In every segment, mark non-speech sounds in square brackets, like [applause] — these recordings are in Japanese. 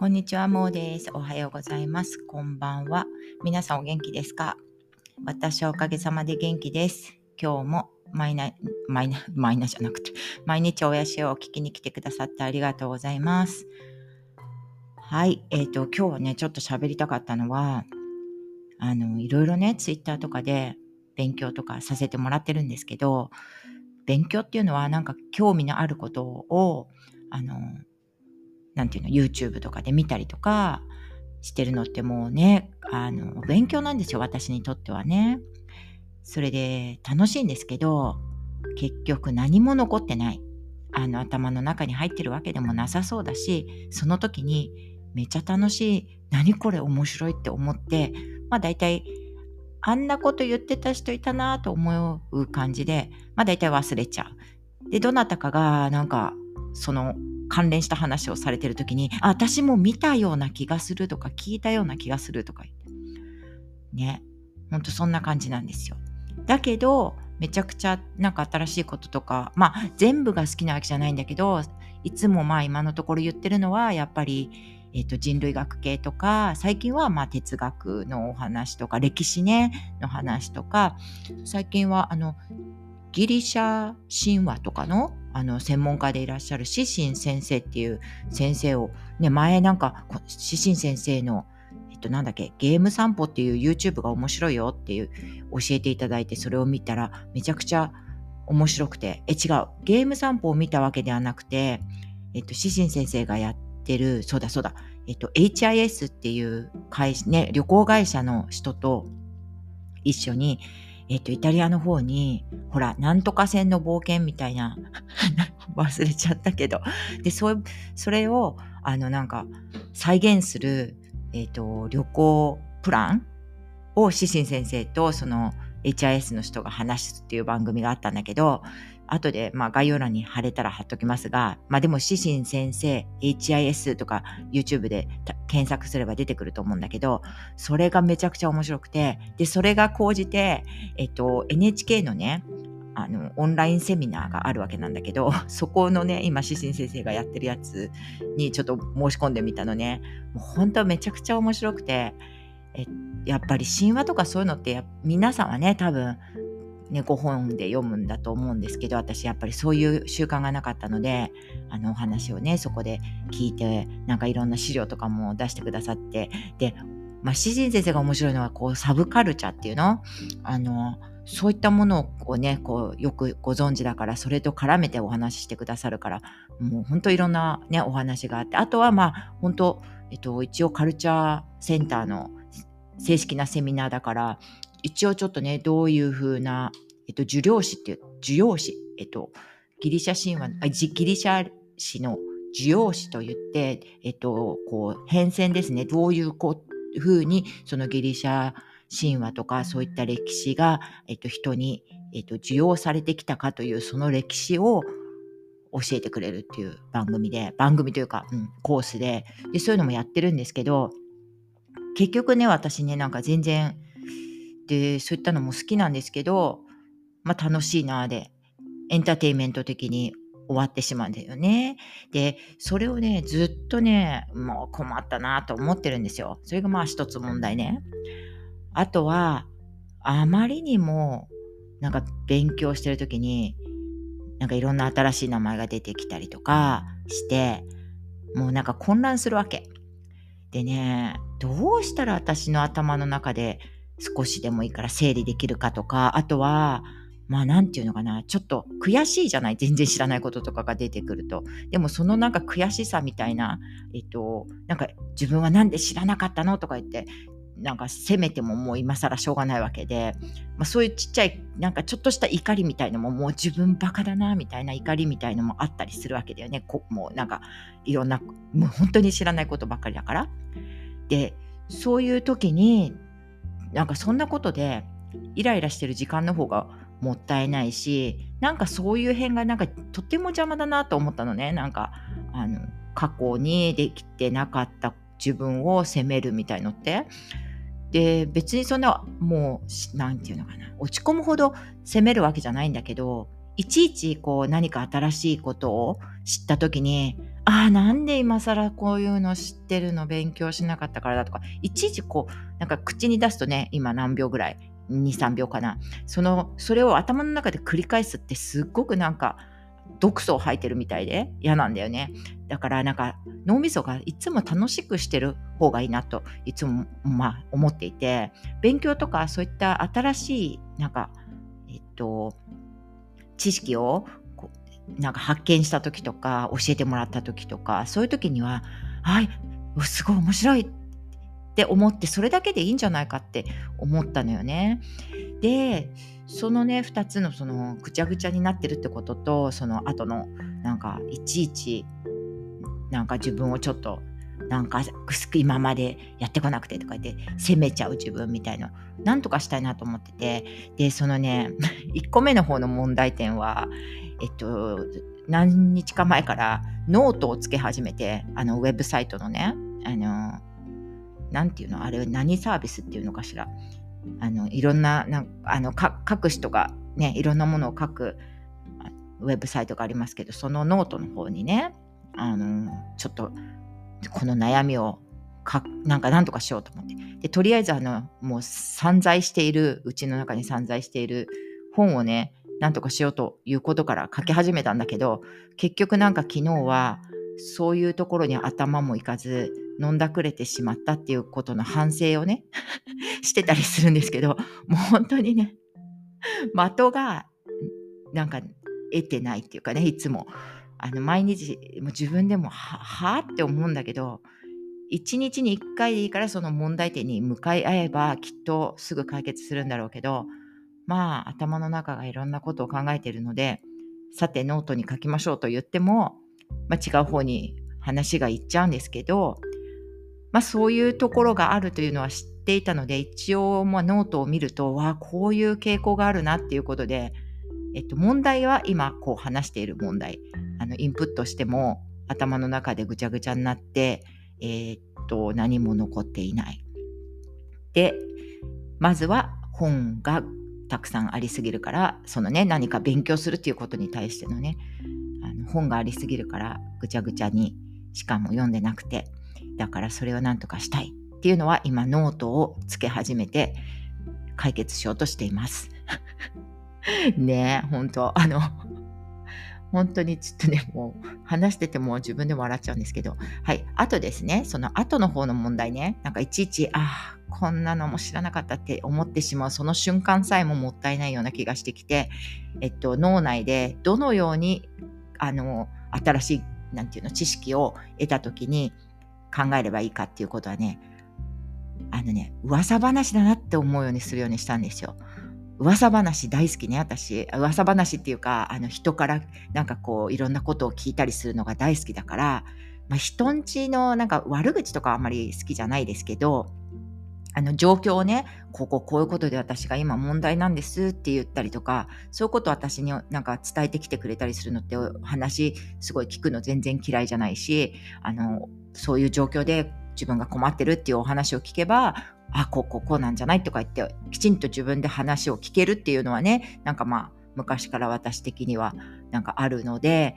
こんにちは、もうです。おはようございます。こんばんは。皆さんお元気ですか？私はおかげさまで元気です。今日もマイナ、マイナ、マイナじゃなくて、毎日おやしを聞きに来てくださってありがとうございます。はい。えっ、ー、と、今日はね、ちょっと喋りたかったのは、あの、いろいろね、ツイッターとかで勉強とかさせてもらってるんですけど、勉強っていうのはなんか興味のあることを、あの、なんていうの、YouTube とかで見たりとかしてるのってもうね、あの、勉強なんですよ、私にとってはね。それで楽しいんですけど、結局何も残ってない。あの頭の中に入ってるわけでもなさそうだし、その時にめっちゃ楽しい、何これ面白いって思って、まあ大体あんなこと言ってた人いたなと思う感じで、まあ大体忘れちゃう。で、どなたかがなんかその関連した話をされてる時に、あ、私も見たような気がするとか、聞いたような気がするとか言って。ね。ほんとそんな感じなんですよ。だけど、めちゃくちゃなんか新しいこととか、まあ全部が好きなわけじゃないんだけど、いつもまあ今のところ言ってるのは、やっぱり、えー、と人類学系とか最近はまあ哲学のお話とか歴史ねの話とか最近はあのギリシャ神話とかのあの専門家でいらっしゃるシシン先生っていう先生を、ね、前なんかシシン先生のえっとなんだっけゲーム散歩っていう YouTube が面白いよっていう教えていただいてそれを見たらめちゃくちゃ面白くてえ違うゲーム散歩を見たわけではなくてえっとシシン先生がやってるそうだそうだえっと HIS っていう会ね旅行会社の人と一緒にえっ、と、イタリアの方に、ほら、なんとか船の冒険みたいな、[laughs] 忘れちゃったけど、で、そう、それを、あの、なんか、再現する、えっ、と、旅行プランを、シシン先生と、その、HIS の人が話すっていう番組があったんだけど、後で、まあ、概要欄に貼れたら貼っときますが、まあでも、シシン先生、HIS とか YouTube で検索すれば出てくると思うんだけど、それがめちゃくちゃ面白くて、で、それが講じて、えっと、NHK のね、あの、オンラインセミナーがあるわけなんだけど、[laughs] そこのね、今、シシン先生がやってるやつにちょっと申し込んでみたのね、もう本当めちゃくちゃ面白くて、えやっぱり神話とかそういうのって皆さんはね多分ね、本で読むんだと思うんですけど私やっぱりそういう習慣がなかったのであのお話をねそこで聞いてなんかいろんな資料とかも出してくださってで、まあ、詩人先生が面白いのはこうサブカルチャーっていうの？あのそういったものをねこうよくご存知だからそれと絡めてお話ししてくださるからもう本当いろんな、ね、お話があってあとはまあ本当、えっと、一応カルチャーセンターの正式なセミナーだから一応ちょっとね、どういうふうな、えっと、受領詞っていう、受領詞、えっと、ギリシャ神話、あギリシャ史の受容詞といって、えっと、こう、変遷ですね。どういうこうふうに、そのギリシャ神話とか、そういった歴史が、えっと、人に、えっと、受容されてきたかという、その歴史を教えてくれるっていう番組で、番組というか、うん、コースで。で、そういうのもやってるんですけど、結局ね、私ね、なんか全然、でそういったのも好きなんですけど、まあ、楽しいなでエンターテインメント的に終わってしまうんだよね。でそれをねずっとねもう困ったなと思ってるんですよ。それがまあ一つ問題ね。あとはあまりにもなんか勉強してる時になんかいろんな新しい名前が出てきたりとかしてもうなんか混乱するわけ。でねどうしたら私の頭の中で少しでもいいから整理できるかとか、あとは、まあなんていうのかな、ちょっと悔しいじゃない？全然知らないこととかが出てくると。でもそのなんか悔しさみたいな、えっと、なんか自分はなんで知らなかったのとか言って、なんか責めてももう今更しょうがないわけで、まあ、そういうちっちゃいなんかちょっとした怒りみたいのももう自分バカだなみたいな怒りみたいのもあったりするわけだよねこもうなんかいろんなもう本当に知らないことばっかりだから。でそういう時になんかそんなことでイライラしてる時間の方がもったいないしなんかそういう辺がなんかとっても邪魔だなと思ったのね。なんかあの過去にできてなかった自分を責めるみたいのって。で別にそんなもう何て言うのかな。落ち込むほど責めるわけじゃないんだけどいちいちこう何か新しいことを知った時にああなんで今更こういうの知ってるの勉強しなかったからだとか。いちいちこうなんか口に出すとね今何秒ぐらい？23秒かな。そのそれを頭の中で繰り返すってすっごくなんか毒素を吐いてるみたいで嫌なんだよね。だからなんか脳みそがいつも楽しくしてる方がいいなといつもまあ思っていて。勉強とかそういった新しいなんかえっと知識をなんか発見した時とか教えてもらった時とかそういう時には「はいすごい面白い」って思ってそれだけでいいんじゃないかって思ったのよね。でそのね2つのそのぐちゃぐちゃになってるってこととその後のなんかいちいちなんか自分をちょっとなんか今までやってこなくてとか言って責めちゃう自分みたいななんとかしたいなと思っててでそのね [laughs] 1個目の方の問題点はえっと何日か前からノートをつけ始めてあのウェブサイトのねあのなんていうのあれ何サービスっていうのかしら。あのいろんななあの書く人がねいろんなものを書くウェブサイトがありますけどそのノートの方にねあのちょっとこの悩みをかなんか何とかしようと思って。でとりあえずあのもう散在しているうちの中に散在している本をね何とかしようということから書き始めたんだけど結局なんか昨日はそういうところに頭もいかず飲んだくれてしまったっていうことの反省をね [laughs] してたりするんですけどもう本当にね的がなんか得てないっていうかねいつも。あの毎日も自分でもははって思うんだけど一日に一回でいいからその問題点に向かい合えばきっとすぐ解決するんだろうけどまあ頭の中がいろんなことを考えているのでさてノートに書きましょうと言っても、まあ、違う方に話がいっちゃうんですけど、まあ、そういうところがあるというのは知っていたので一応まあノートを見るとわあこういう傾向があるなっていうことで、えっと、問題は今こう話している問題あのインプットしても頭の中でぐちゃぐちゃになって、えー、っと何も残っていない。でまずは本がたくさんありすぎるからそのね何か勉強するっていうことに対してのねあの本がありすぎるからぐちゃぐちゃにしかも読んでなくてだからそれを何とかしたいっていうのは今ノートをつけ始めて解決しようとしています。[laughs] ねえ本当あの本当にちょっとね、もう話してても自分でも笑っちゃうんですけど、はい。あとですね、その後の方の問題ね、なんかいちいち、ああ、こんなのも知らなかったって思ってしまう、その瞬間さえももったいないような気がしてきて、えっと、脳内でどのように、あの、新しい、なんていうの、知識を得た時に考えればいいかっていうことはね、あのね、噂話だなって思うようにするようにしたんですよ。噂話大好きね私噂話っていうかあの人からなんかこういろんなことを聞いたりするのが大好きだから、まあ、人んちのなんか悪口とかあんまり好きじゃないですけどあの状況をねこここういうことで私が今問題なんですって言ったりとかそういうことを私になんか伝えてきてくれたりするのって話すごい聞くの全然嫌いじゃないしあのそういう状況で自分が困ってるっていうお話を聞けばあこうこうこうなんじゃないとか言ってきちんと自分で話を聞けるっていうのはねなんかまあ昔から私的にはなんかあるので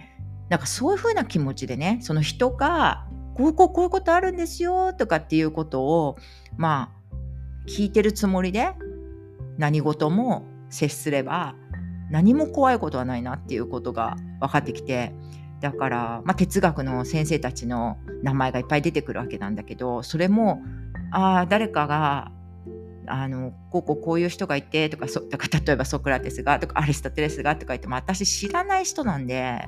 なんかそういうふうな気持ちでねその人がこうこうこういうことあるんですよとかっていうことをまあ聞いてるつもりで何事も接すれば何も怖いことはないなっていうことが分かってきてだから、まあ、哲学の先生たちの名前がいっぱい出てくるわけなんだけどそれもあ誰かがあのこうこうこういう人がいてとかそとか例えばソクラテスがとかアリストテレスがとか言っても私知らない人なんで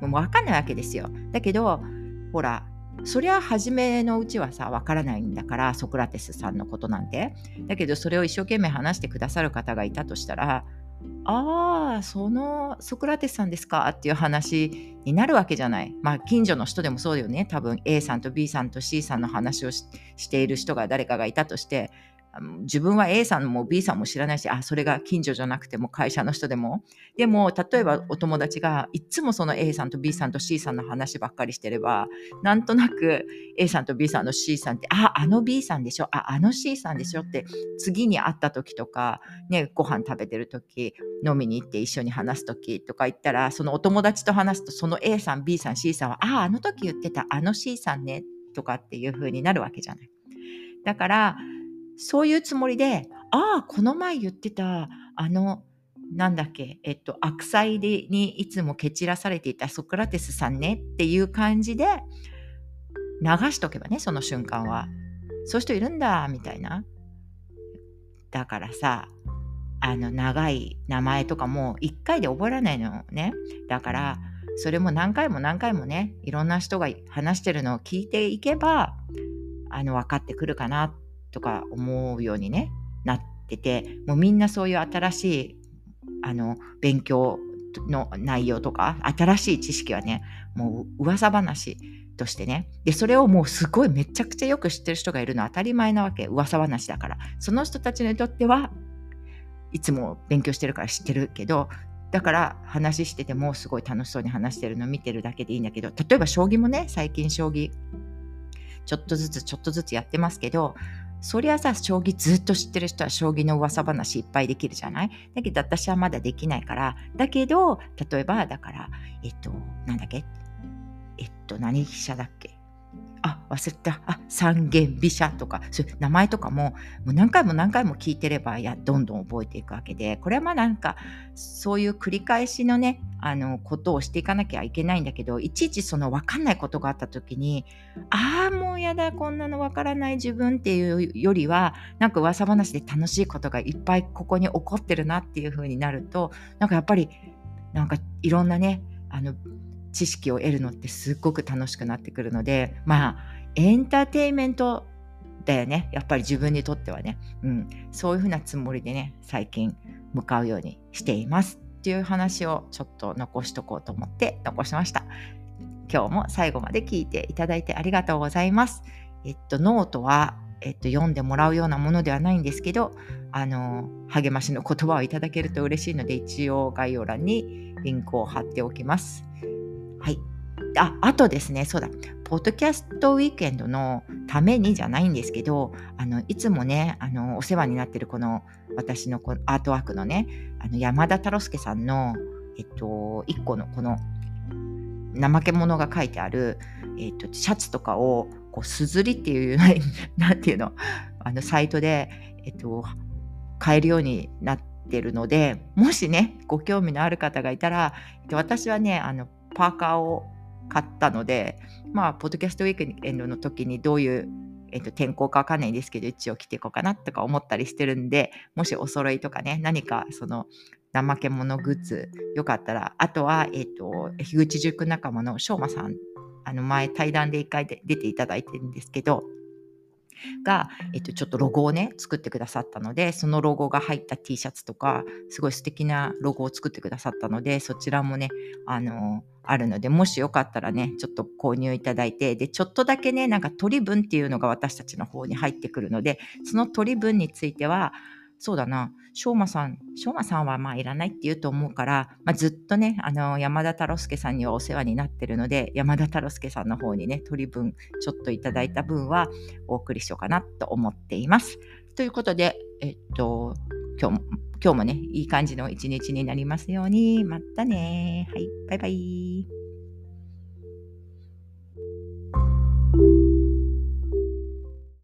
もう分かんないわけですよ。だけどほらそりゃ初めのうちはさわからないんだからソクラテスさんのことなんて。だけどそれを一生懸命話してくださる方がいたとしたらああ、そのソクラテスさんですかっていう話になるわけじゃない。まあ、近所の人でもそうだよね。多分 A さんと B さんと C さんの話をしている人が誰かがいたとして、自分は A さんも B さんも知らないし、あ、それが近所じゃなくても会社の人でも。でも、例えばお友達がいつもその A さんと B さんと C さんの話ばっかりしてれば、なんとなく A さんと B さんの C さんって、あ、あの B さんでしょ、あ、あの C さんでしょって、次に会った時とか、ね、ご飯食べてる時、飲みに行って一緒に話す時とか言ったら、そのお友達と話すと、その A さん、B さん、C さんは、あ、あの時言ってたあの C さんね、とかっていう風になるわけじゃない。だから、そういうつもりで、ああ、この前言ってた、あの、なんだっけ、えっと、悪妻にいつも蹴散らされていたソクラテスさんねっていう感じで流しとけばね、その瞬間は。そういう人いるんだ、みたいな。だからさ、あの、長い名前とかも一回で覚えられないのね。だから、それも何回も何回もね、いろんな人が話してるのを聞いていけば、あの、分かってくるかなってとか思うようにねなっててもうみんなそういう新しいあの勉強の内容とか新しい知識はねもう噂話としてねでそれをもうすごいめちゃくちゃよく知ってる人がいるのは当たり前なわけ。噂話だから。その人たちにとってはいつも勉強してるから知ってるけどだから話しててもすごい楽しそうに話してるのを見てるだけでいいんだけど例えば将棋もね最近将棋ちょっとずつちょっとずつやってますけどそりゃさ、将棋ずっと知ってる人は将棋の噂話いっぱいできるじゃない？だけど私はまだできないから、だけど、例えば、だから、えっと、なんだっけ？えっと、何飛車だっけ、忘れた。あ、三元飛車とか、そういう名前とかも、もう何回も何回も聞いてれば、や、どんどん覚えていくわけで、これはまあなんか、そういう繰り返しのね、あの、ことをしていかなきゃいけないんだけど、いちいちその分かんないことがあった時に、ああ、もうやだ、こんなの分からない自分っていうよりは、なんか噂話で楽しいことがいっぱいここに起こってるなっていう風になると、なんかやっぱり、なんかいろんなね、あの、知識を得るのってすっごく楽しくなってくるのでまあエンターテインメントだよね。やっぱり自分にとってはね、うん、そういうふうなつもりでね最近向かうようにしていますっていう話をちょっと残しとこうと思って残しました。今日も最後まで聞いていただいてありがとうございます。えっとノートはえっと、読んでもらうようなものではないんですけどあの励ましの言葉をいただけると嬉しいので一応概要欄にリンクを貼っておきます。はい。あ、あとですね、そうだ、ポッドキャストウィークエンドのためにじゃないんですけど、あのいつもね、あのお世話になってるこの私のこのアートワークのね、あの山田太郎介さんの、えっと、1個のこの怠け者が書いてある、えっと、シャツとかをこうすずりっていう [laughs] なんていうのあのサイトで、えっと、買えるようになってるのでもしねご興味のある方がいたら、えっと、私はねあのパーカーを買ったので、まあ、ポッドキャストウィークエンドの時にどういう、えっと、天候かわかんないんですけど、一応着ていこうかなとか思ったりしてるんで、もしお揃いとかね、何かその、怠け者グッズ、よかったら、あとは、えっと、樋口塾仲間のしょうまさん、あの前対談で一回で出ていただいてるんですけど、が、えっと、ちょっとロゴをね作ってくださったのでそのロゴが入った T シャツとかすごい素敵なロゴを作ってくださったのでそちらもねあのあるのでもしよかったらねちょっと購入いただいてでちょっとだけねなんか取り分っていうのが私たちの方に入ってくるのでその取り分についてはそうだな、しょうまさん、しょうまさんはまあいらないって言うと思うから、まあ、ずっとね、あの、山田太郎介さんにはお世話になってるので、山田太郎介さんの方にね、取り分、ちょっといただいた分はお送りしようかなと思っています。ということで、えっと、今日も、今日もね、いい感じの一日になりますように。またね。はい、バイバイ。